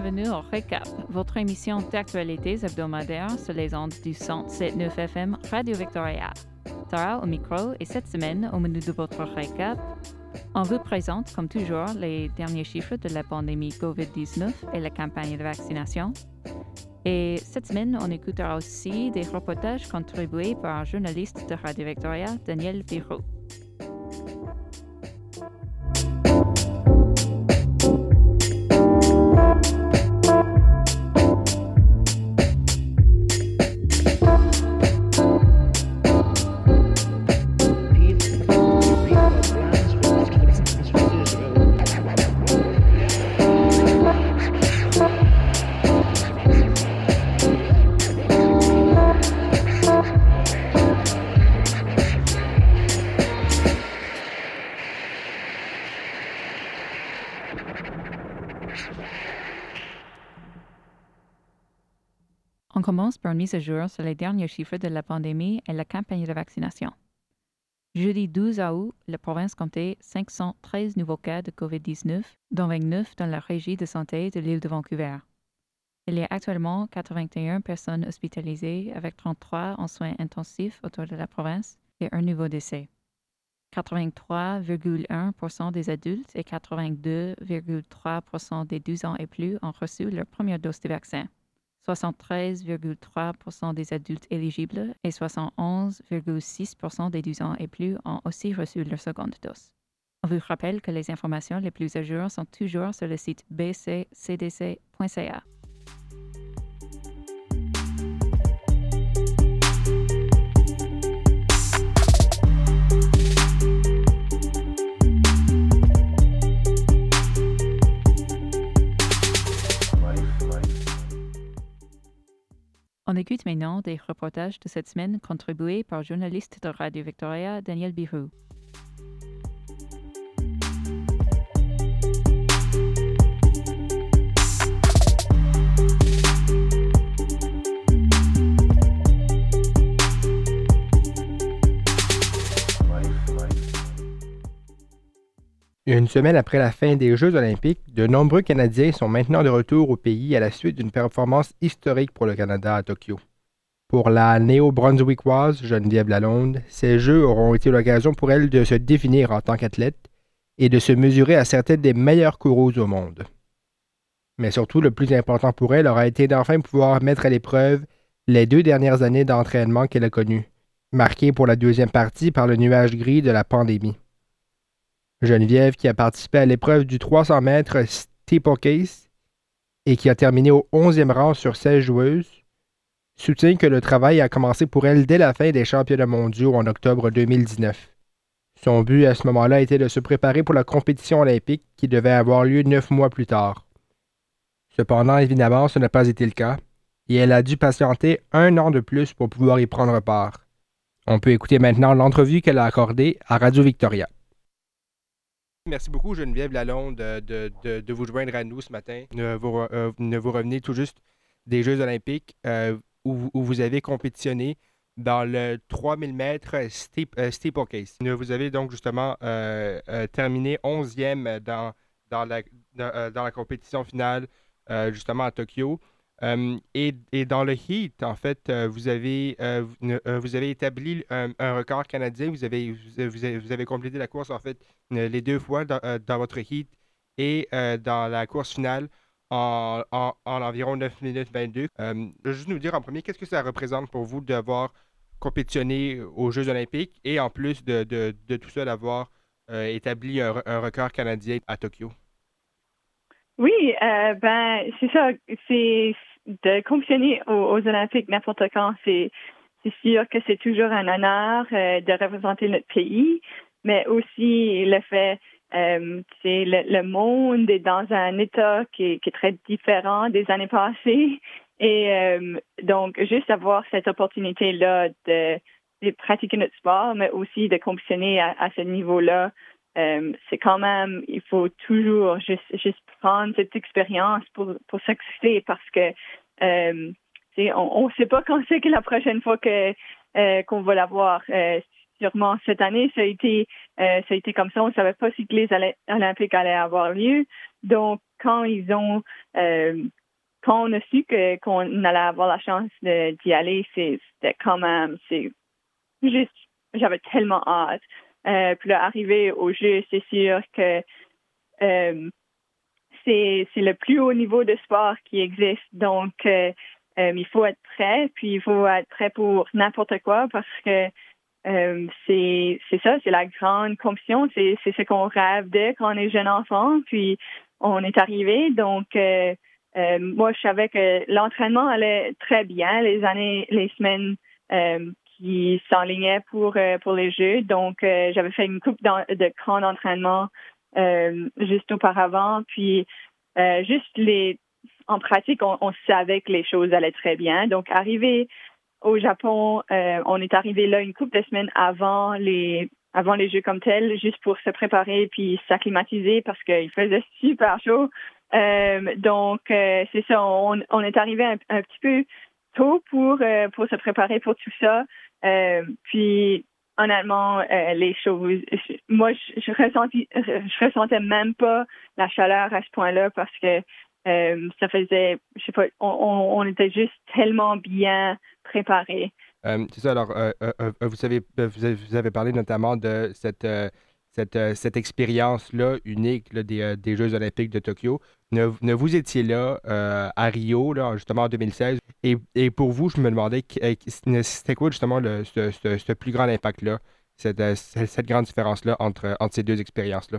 bienvenue au Recap, votre émission d'actualités hebdomadaires sur les ondes du 107.9 FM Radio Victoria. Sarah au micro et cette semaine, au menu de votre Recap, on vous présente, comme toujours, les derniers chiffres de la pandémie COVID-19 et la campagne de vaccination. Et cette semaine, on écoutera aussi des reportages contribués par un journaliste de Radio Victoria, Daniel Biro. On commence par une mise à jour sur les derniers chiffres de la pandémie et la campagne de vaccination. Jeudi 12 août, la province comptait 513 nouveaux cas de COVID-19, dont 29 dans la régie de santé de l'île de Vancouver. Il y a actuellement 81 personnes hospitalisées avec 33 en soins intensifs autour de la province et un nouveau décès. 83,1 des adultes et 82,3 des 12 ans et plus ont reçu leur première dose de vaccin. 73,3% des adultes éligibles et 71,6% des 12 ans et plus ont aussi reçu leur seconde dose. On vous rappelle que les informations les plus à jour sont toujours sur le site bccdc.ca. écoute maintenant des reportages de cette semaine contribués par journaliste de Radio Victoria, Daniel Une semaine après la fin des Jeux olympiques, de nombreux Canadiens sont maintenant de retour au pays à la suite d'une performance historique pour le Canada à Tokyo. Pour la néo-brunswickoise Geneviève Lalonde, ces Jeux auront été l'occasion pour elle de se définir en tant qu'athlète et de se mesurer à certaines des meilleures coureuses au monde. Mais surtout, le plus important pour elle aura été d'enfin pouvoir mettre à l'épreuve les deux dernières années d'entraînement qu'elle a connues, marquées pour la deuxième partie par le nuage gris de la pandémie. Geneviève, qui a participé à l'épreuve du 300 mètres steeplechase et qui a terminé au 11e rang sur 16 joueuses, soutient que le travail a commencé pour elle dès la fin des championnats mondiaux en octobre 2019. Son but à ce moment-là était de se préparer pour la compétition olympique qui devait avoir lieu neuf mois plus tard. Cependant, évidemment, ce n'a pas été le cas, et elle a dû patienter un an de plus pour pouvoir y prendre part. On peut écouter maintenant l'entrevue qu'elle a accordée à Radio Victoria. Merci beaucoup, Geneviève Lalonde, de, vous joindre à nous ce matin. Vous, euh, vous revenez tout juste des Jeux olympiques euh, où, vous avez compétitionné dans le 3000 mètres euh, steeplechase. Vous avez donc justement terminé 11e dans, dans, la, dans, dans, la compétition finale, justement à Tokyo. Euh, et, et, dans le heat, en fait, euh, vous, avez, euh, vous avez établi un, record canadien. Vous avez, vous avez, vous, avez, complété la course, en fait, les deux fois dans, dans votre heat et dans la course finale en, en, en, environ 9 minutes 22. je vais juste nous dire en premier, qu'est-ce que ça représente pour vous d'avoir compétitionné aux Jeux olympiques et en plus de, de, de tout ça, d'avoir établi un, un record canadien à Tokyo? Oui, euh, ben c'est ça. C'est de compétitionner aux, Olympiques n'importe quand. C'est sûr que c'est toujours un honneur euh, de représenter notre pays, mais aussi le fait euh, le, le, monde est dans un état qui est, très différent des années passées. Et euh, donc, juste avoir cette opportunité-là de, de, pratiquer notre sport, mais aussi de compétitionner à, à ce niveau-là, euh, c'est quand même, il faut toujours juste, juste prendre cette expérience pour, pour parce que euh, on ne sait pas quand c'est que la prochaine fois que euh, qu'on va l'avoir. Sûrement cette année, ça a été, ça a été comme ça. On ne savait pas si les Olympiques allaient avoir lieu. Donc, quand ils ont, quand on a su qu'on allait avoir la chance d'y aller, c'était quand même, c'est juste, j'avais tellement hâte. Euh, puis arriver au jeu, c'est sûr que euh, c'est le plus haut niveau de sport qui existe. Donc, euh, il faut être prêt, puis il faut être prêt pour n'importe quoi parce que c'est ça, c'est la grande compétition, c'est ce qu'on rêve de quand on est jeune enfant, puis on est arrivé. Donc, moi, je savais que l'entraînement allait très bien les années, les semaines qui s'enlignait pour euh, pour les Jeux. Donc, euh, j'avais fait une coupe de camps d'entraînement euh, juste auparavant. Puis, juste les en pratique, on, savait que les choses allaient très bien. Donc, arrivé au Japon, on est arrivé là une couple de semaines avant les avant les Jeux comme tels, juste pour se préparer puis s'acclimatiser parce qu'il faisait super chaud. donc, c'est ça, on, on, est arrivé un, un, petit peu tôt pour, pour se préparer pour tout ça. Euh, puis honnêtement, euh, les choses, moi, je, je, ressentais même pas la chaleur à ce point-là parce que euh, ça faisait, je sais pas, on, on, était juste tellement bien préparés. c'est ça. Alors, vous, savez, vous avez parlé notamment de cette cette, euh, cette expérience-là unique des, euh, des, Jeux olympiques de Tokyo. Ne, ne vous étiez là euh, à Rio, là, justement en 2016, et, et, pour vous, je me demandais c'était quoi justement le, ce, ce, plus grand impact-là, cette, cette, grande différence-là entre, entre ces deux expériences-là?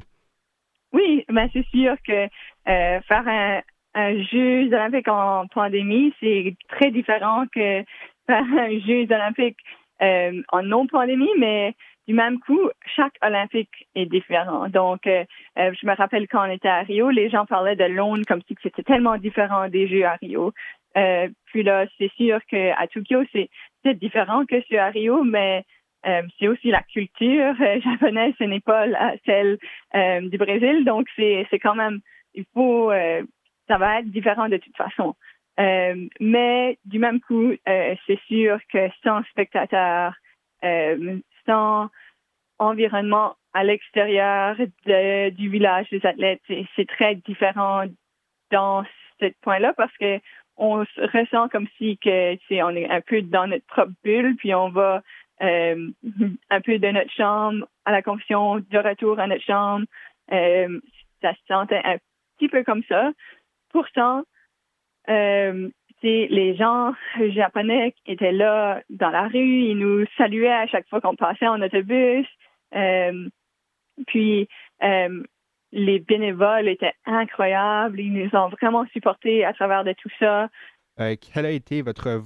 Oui, ben c'est sûr que faire un, un Jeux olympique en pandémie, c'est très différent que faire un Jeux olympique en non-pandémie, mais du même coup, chaque Olympique est différent. Donc, euh, euh, je me rappelle quand on était à Rio, les gens parlaient de Londres comme si c'était tellement différent des Jeux à Rio. Euh, puis là, c'est sûr qu'à Tokyo, c'est peut-être différent que ce à Rio, mais c'est aussi la culture japonaise, ce n'est pas celle du Brésil. Donc, c'est quand même, il faut, ça va être différent de toute façon. mais du même coup, c'est sûr que sans spectateurs, environnement à l'extérieur du village des athlètes, c'est très différent dans ce point-là parce que on se ressent comme si on est un peu dans notre propre bulle, puis on va euh, un peu de notre chambre à la confiance de retour à notre chambre. Euh, ça se sentait un petit peu comme ça. Pourtant, euh, les gens japonais étaient là dans la rue, ils nous saluaient à chaque fois qu'on passait en autobus. Euh, puis euh, les bénévoles étaient incroyables, ils nous ont vraiment supportés à travers de tout ça. Euh, quel a été votre,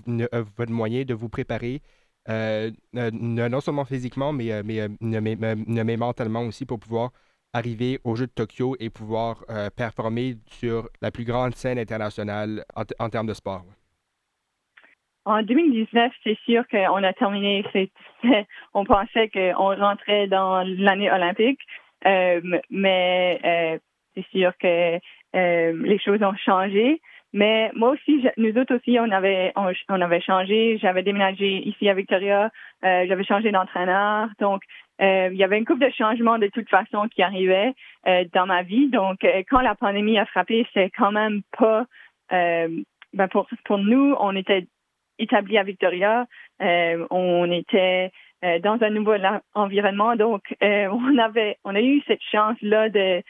votre moyen de vous préparer, non seulement physiquement, mais, mais, mais, mentalement aussi pour pouvoir arriver aux Jeux de Tokyo et pouvoir performer sur la plus grande scène internationale en, termes de sport? En 2019, c'est sûr qu'on a terminé. on pensait qu'on rentrait dans l'année olympique, euh, mais euh, c'est sûr que euh, les choses ont changé. Mais moi aussi, nous autres aussi, on avait on, avait changé. J'avais déménagé ici à Victoria. J'avais changé d'entraîneur. Donc, il y avait une couple de changements de toute façon qui arrivaient dans ma vie. Donc, quand la pandémie a frappé, c'est quand même pas ben pour pour nous, on était établi à Victoria. Euh, on était euh, dans un nouveau environnement, donc euh, on avait, on a eu cette chance là de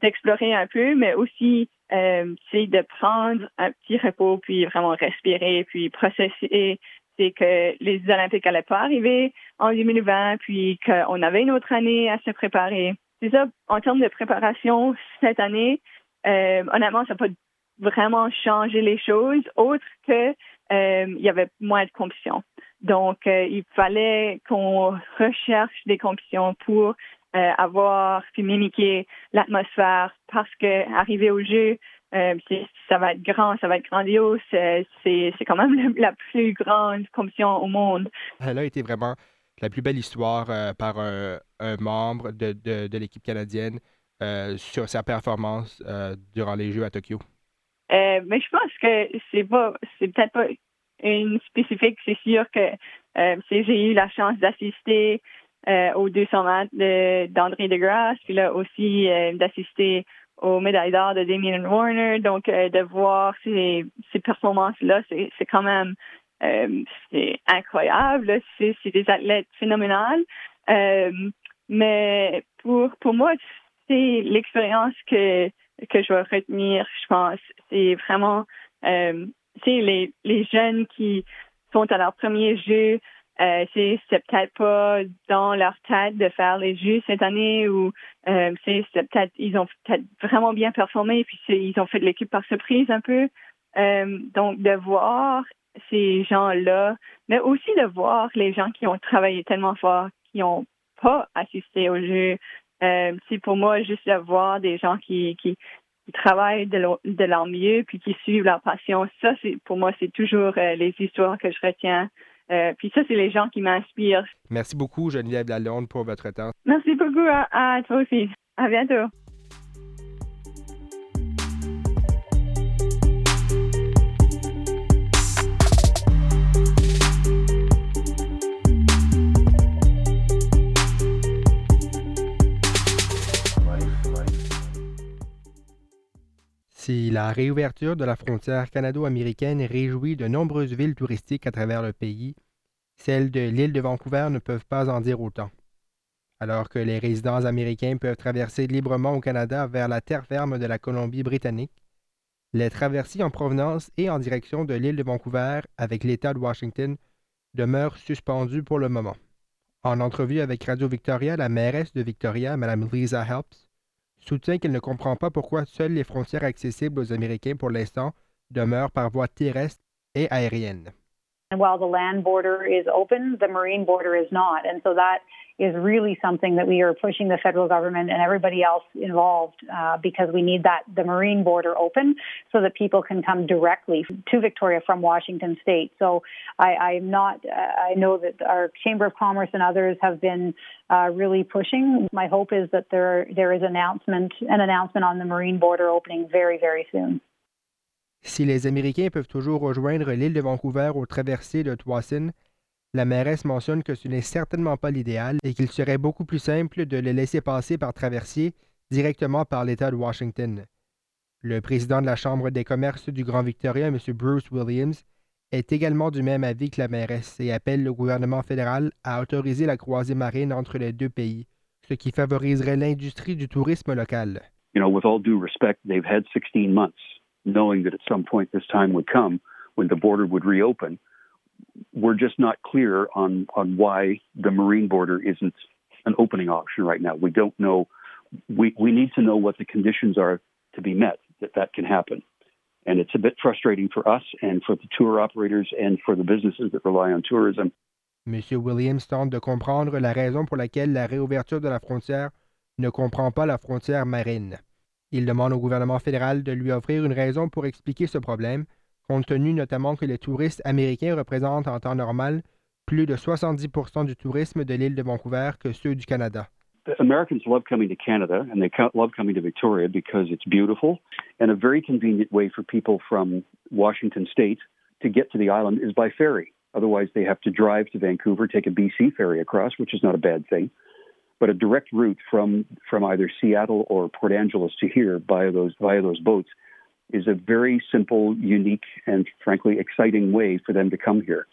d'explorer un peu, mais aussi de prendre un petit repos, puis vraiment respirer, puis processer. Que les Olympiques n'allaient pas arriver en 2020, puis qu'on avait une autre année à se préparer. C'est ça, en termes de préparation cette année, honnêtement, ça n'a pas vraiment changé les choses, autre que euh, il y avait moins de compétitions. Donc, euh, il fallait qu'on recherche des compétitions pour euh, avoir puis mimiquer l'atmosphère parce que arriver au jeu, ça va être grand, ça va être grandiose. C'est quand même la plus grande compétition au monde. Elle a été vraiment la plus belle histoire par un, membre de, de, de l'équipe canadienne sur sa performance durant les Jeux à Tokyo. Euh, mais je pense que c'est pas, c'est peut-être pas une spécifique. C'est sûr que j'ai eu la chance d'assister aux 200 mètres d'André de Grasse, puis là aussi d'assister aux médailles d'or de Damien Warner. Donc, de voir ces, ces performances-là, c'est quand même c'est incroyable. C'est des athlètes phénoménales. mais pour, pour moi, c'est l'expérience que, que je vais retenir, je pense. C'est vraiment euh, les, les jeunes qui sont à leur premier jeu. Euh, c'est peut-être pas dans leur tête de faire les jeux cette année ou euh, c'est peut-être ils ont peut-être vraiment bien performé puis ils ont fait de l'équipe par surprise un peu. Euh, donc de voir ces gens-là, mais aussi de voir les gens qui ont travaillé tellement fort, qui n'ont pas assisté au jeu, euh, c'est pour moi juste d'avoir des gens qui, qui, travaillent de, leur mieux puis qui suivent leur passion. Ça, c'est pour moi, c'est toujours euh, les histoires que je retiens. Euh, puis ça, c'est les gens qui m'inspirent. Merci beaucoup, Geneviève Lalonde, pour votre temps. Merci beaucoup à, à toi aussi. À bientôt. Si la réouverture de la frontière canado-américaine réjouit de nombreuses villes touristiques à travers le pays, celles de l'île de Vancouver ne peuvent pas en dire autant. Alors que les résidents américains peuvent traverser librement au Canada vers la terre ferme de la Colombie-Britannique, les traversées en provenance et en direction de l'île de Vancouver avec l'État de Washington demeurent suspendues pour le moment. En entrevue avec Radio Victoria, la mairesse de Victoria, Mme Lisa Helps, soutient qu'il ne comprend pas pourquoi seules les frontières accessibles aux Américains pour l'instant demeurent par voie terrestre et aérienne. And while the land border is open, the marine border is not. And so that is really something that we are pushing the federal government and everybody else involved uh, because we need that the marine border open so that people can come directly to Victoria from Washington State. So I, I'm not. Uh, I know that our Chamber of Commerce and others have been uh, really pushing. My hope is that there there is announcement an announcement on the marine border opening very very soon. Si les Américains peuvent toujours rejoindre l'île de Vancouver au traversée de Twasin, La mairesse mentionne que ce n'est certainement pas l'idéal et qu'il serait beaucoup plus simple de les laisser passer par traversier directement par l'État de Washington. Le président de la Chambre des commerces du Grand Victoria, M. Bruce Williams, est également du même avis que la mairesse et appelle le gouvernement fédéral à autoriser la croisée marine entre les deux pays, ce qui favoriserait l'industrie du tourisme local. You know, with all due respect, they've had 16 months knowing that at some point this time would come when the border would reopen. we're just not clear on on why the marine border isn't an opening option right now. We don't know. We we need to know what the conditions are to be met that that can happen. And it's a bit frustrating for us and for the tour operators and for the businesses that rely on tourism. Monsieur Williams tente de comprendre la raison pour laquelle la réouverture de la frontière ne comprend pas la frontière marine. Il demande au gouvernement fédéral de lui offrir une raison pour expliquer ce problème compte tenu notamment que les touristes américains représentent en temps normal plus de 70% du tourisme de l'île de Vancouver que ceux du Canada. Americans love coming to Canada and they love coming to Victoria because it's beautiful and a very convenient way for people from Washington state to get to the island is by ferry. Otherwise, they have to drive to Vancouver, take a BC ferry across, which is not a bad thing. But a direct route from, from either Seattle or Port Angeles to here via those, via those boats is a very simple, unique, and frankly exciting way for them to come here.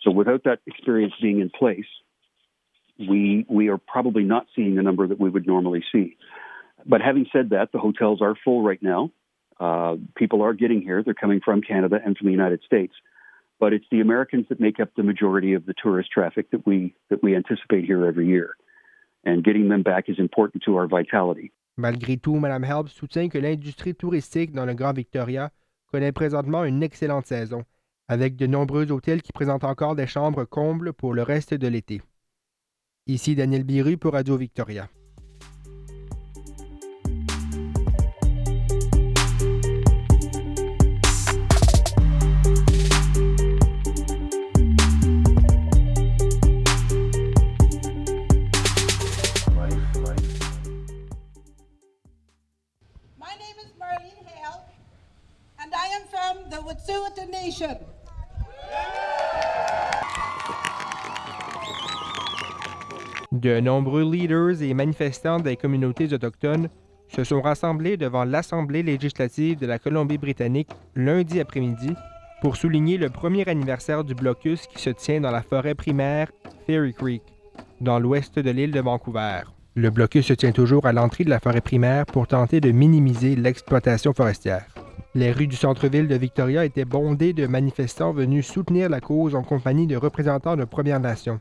So without that experience being in place, we we are probably not seeing the number that we would normally see. But having said that, the hotels are full right now. Uh, people are getting here; they're coming from Canada and from the United States. But it's the Americans that make up the majority of the tourist traffic that we that we anticipate here every year, and getting them back is important to our vitality. Malgré tout, Mme Helps soutient que l'industrie touristique dans le Grand Victoria connaît présentement une excellente saison, avec de nombreux hôtels qui présentent encore des chambres combles pour le reste de l'été. Ici Daniel Biru pour Radio Victoria. De nombreux leaders et manifestants des communautés autochtones se sont rassemblés devant l'Assemblée législative de la Colombie-Britannique lundi après-midi pour souligner le premier anniversaire du blocus qui se tient dans la forêt primaire Fairy Creek, dans l'ouest de l'île de Vancouver. Le blocus se tient toujours à l'entrée de la forêt primaire pour tenter de minimiser l'exploitation forestière. Les rues du centre-ville de Victoria étaient bondées de manifestants venus soutenir la cause en compagnie de représentants de Premières Nations,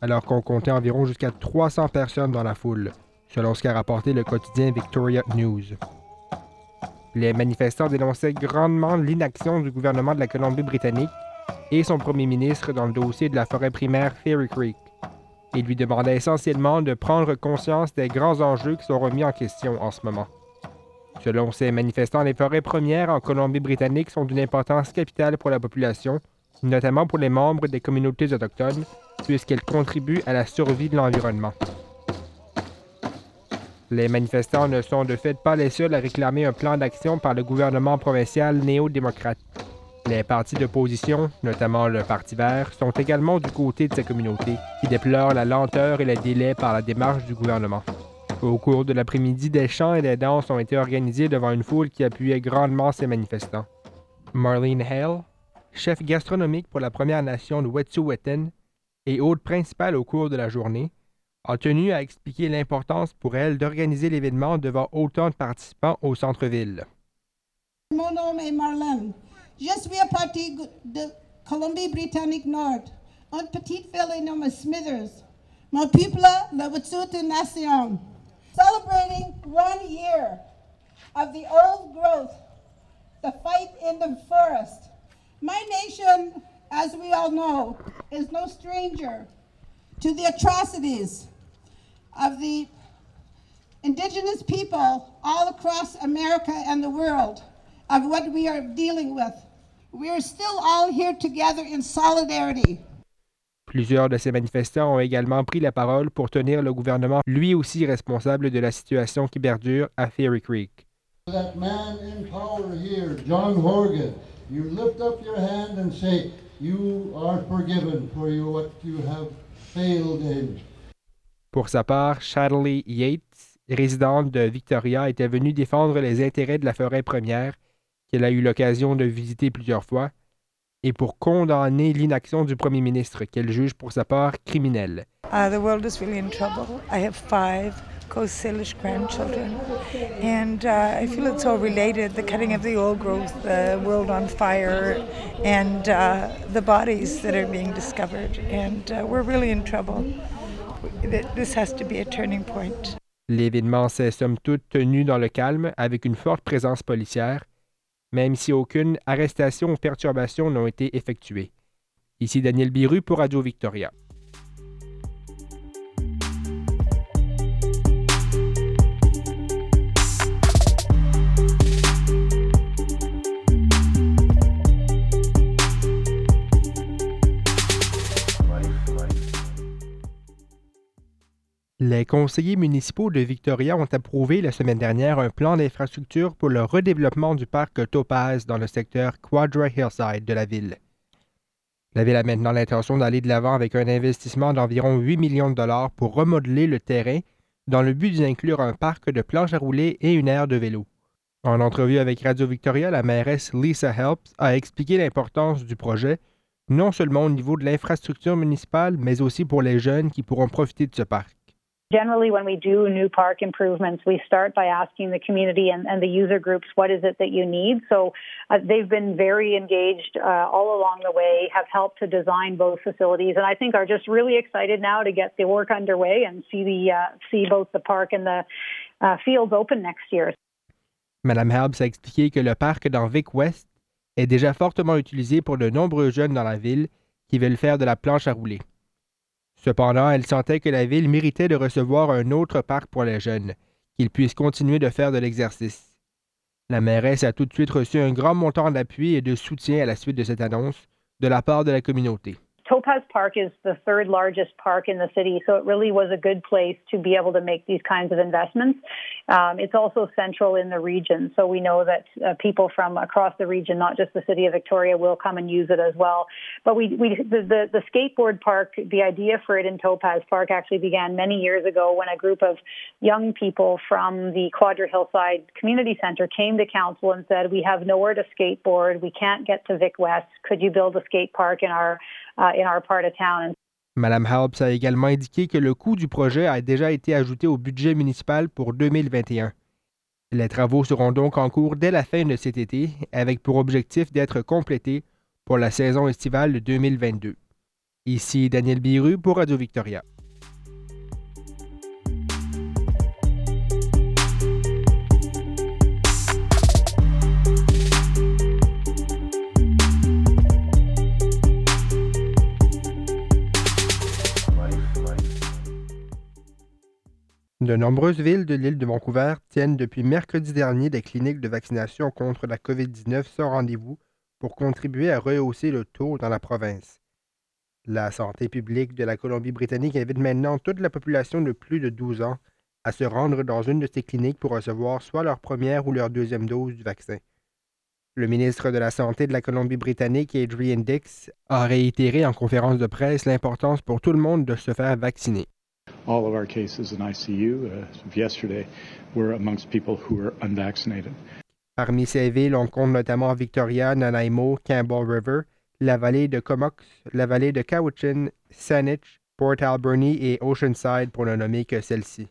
alors qu'on comptait environ jusqu'à 300 personnes dans la foule, selon ce qu'a rapporté le quotidien Victoria News. Les manifestants dénonçaient grandement l'inaction du gouvernement de la Colombie-Britannique et son premier ministre dans le dossier de la forêt primaire Fairy Creek. Ils lui demandaient essentiellement de prendre conscience des grands enjeux qui sont remis en question en ce moment. Selon ces manifestants, les forêts premières en Colombie-Britannique sont d'une importance capitale pour la population, notamment pour les membres des communautés autochtones, puisqu'elles contribuent à la survie de l'environnement. Les manifestants ne sont de fait pas les seuls à réclamer un plan d'action par le gouvernement provincial néo-démocrate. Les partis d'opposition, notamment le Parti vert, sont également du côté de ces communautés, qui déplorent la lenteur et les délais par la démarche du gouvernement. Au cours de l'après-midi, des chants et des danses ont été organisés devant une foule qui appuyait grandement ces manifestants. Marlene Hale, chef gastronomique pour la Première Nation de Wet'suwet'en et hôte principale au cours de la journée, a tenu à expliquer l'importance pour elle d'organiser l'événement devant autant de participants au centre-ville. Mon nom est Marlène. Je suis partie de Colombie-Britannique Nord, une petite ville nommée Smithers. Mon peuple, la Wet'suwet'en Nation. Celebrating one year of the old growth, the fight in the forest. My nation, as we all know, is no stranger to the atrocities of the indigenous people all across America and the world of what we are dealing with. We are still all here together in solidarity. Plusieurs de ces manifestants ont également pris la parole pour tenir le gouvernement lui aussi responsable de la situation qui perdure à Fairy Creek. That man in power here, John Horgan, you lift up your hand and say, You are forgiven for you, what you have failed in. Pour sa part, Shadley Yates, résidente de Victoria, était venue défendre les intérêts de la forêt première, qu'elle a eu l'occasion de visiter plusieurs fois, et pour condamner l'inaction du premier ministre, qu'elle juge pour sa part criminelle. Uh, the world is really in trouble. I have five Coast Salish grandchildren, and uh, I feel it's all related the cutting of the old growth, the world on fire, and uh, the bodies that are being discovered. And uh, we're really in trouble. This has to be a turning point. L'événement s'est somme toute tenu dans le calme avec une forte présence policière, même si aucune arrestation ou perturbation n'ont été effectuées. Ici Daniel Biru pour Radio Victoria. Les conseillers municipaux de Victoria ont approuvé la semaine dernière un plan d'infrastructure pour le redéveloppement du parc Topaz dans le secteur Quadra Hillside de la ville. La ville a maintenant l'intention d'aller de l'avant avec un investissement d'environ 8 millions de dollars pour remodeler le terrain dans le but d'y inclure un parc de planches à rouler et une aire de vélo. En entrevue avec Radio Victoria, la mairesse Lisa Helps a expliqué l'importance du projet, non seulement au niveau de l'infrastructure municipale, mais aussi pour les jeunes qui pourront profiter de ce parc. Generally, when we do new park improvements, we start by asking the community and, and the user groups, what is it that you need? So uh, they've been very engaged uh, all along the way, have helped to design both facilities, and I think are just really excited now to get the work underway and see the uh, see both the park and the uh, fields open next year. Madame Herbs a expliqué que le parc dans Vic West est déjà fortement utilisé pour de nombreux jeunes dans la ville qui veulent faire de la planche à rouler. Cependant, elle sentait que la ville méritait de recevoir un autre parc pour les jeunes, qu'ils puissent continuer de faire de l'exercice. La mairesse a tout de suite reçu un grand montant d'appui et de soutien à la suite de cette annonce de la part de la communauté. Topaz Park is the third largest park in the city, so it really was a good place to be able to make these kinds of investments. Um, it's also central in the region, so we know that uh, people from across the region, not just the city of Victoria, will come and use it as well. But we, we the, the, the skateboard park, the idea for it in Topaz Park actually began many years ago when a group of young people from the Quadra Hillside Community Center came to council and said, "We have nowhere to skateboard. We can't get to Vic West. Could you build a skate park in our uh, in our part of town?" Madame a également indiqué que le coût du projet a déjà été ajouté au budget municipal pour 2021. Les travaux seront donc en cours dès la fin de cet été, avec pour objectif d'être complétés pour la saison estivale de 2022. Ici Daniel Biru pour Radio Victoria. De nombreuses villes de l'île de Vancouver tiennent depuis mercredi dernier des cliniques de vaccination contre la COVID-19 sans rendez-vous pour contribuer à rehausser le taux dans la province. La santé publique de la Colombie-Britannique invite maintenant toute la population de plus de 12 ans à se rendre dans une de ces cliniques pour recevoir soit leur première ou leur deuxième dose du vaccin. Le ministre de la Santé de la Colombie-Britannique, Adrian Dix, a réitéré en conférence de presse l'importance pour tout le monde de se faire vacciner. All of our cases in ICU uh, yesterday were amongst people who were unvaccinated. Parmi ces villes, on compte notamment Victoria, Nanaimo, Campbell River, la vallée de Comox, la vallée de Cowichan, Saanich, Port Alberni et Oceanside pour ne nommer que celle-ci.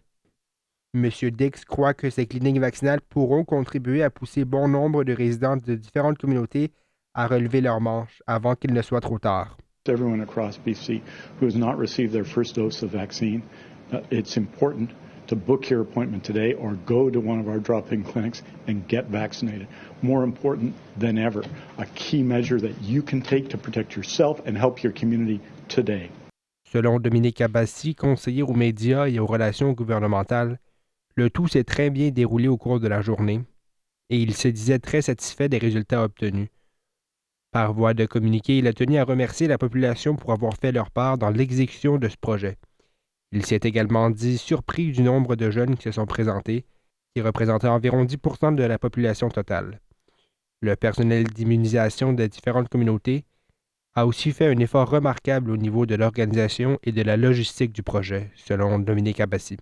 M. Dix croit que ces cliniques vaccinales pourront contribuer à pousser bon nombre de résidents de différentes communautés à relever leurs manches avant qu'il ne soit trop tard. Everyone across BC who has not received their first dose of vaccine, uh, it's important to book your appointment today or go to one of our drop-in clinics and get vaccinated. More important than ever, a key measure that you can take to protect yourself and help your community today. Selon Dominique Abbassi, conseiller aux médias et aux relations gouvernementales, le tout s'est très bien déroulé au cours de la journée et il se disait très satisfait des résultats obtenus. Par voie de communiqué, il a tenu à remercier la population pour avoir fait leur part dans l'exécution de ce projet. Il s'est également dit surpris du nombre de jeunes qui se sont présentés, qui représentaient environ 10% de la population totale. Le personnel d'immunisation des différentes communautés a aussi fait un effort remarquable au niveau de l'organisation et de la logistique du projet, selon Dominique Abbassi.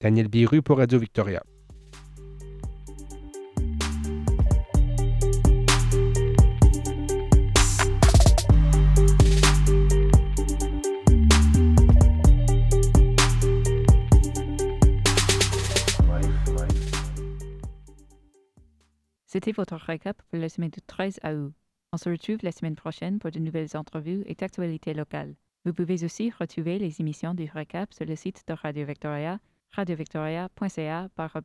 Daniel Biru pour Radio Victoria. C'était votre récap pour la semaine du 13 août. On se retrouve la semaine prochaine pour de nouvelles entrevues et actualités locales. Vous pouvez aussi retrouver les émissions du récap sur le site de Radio Victoria, radiovictoria.ca par.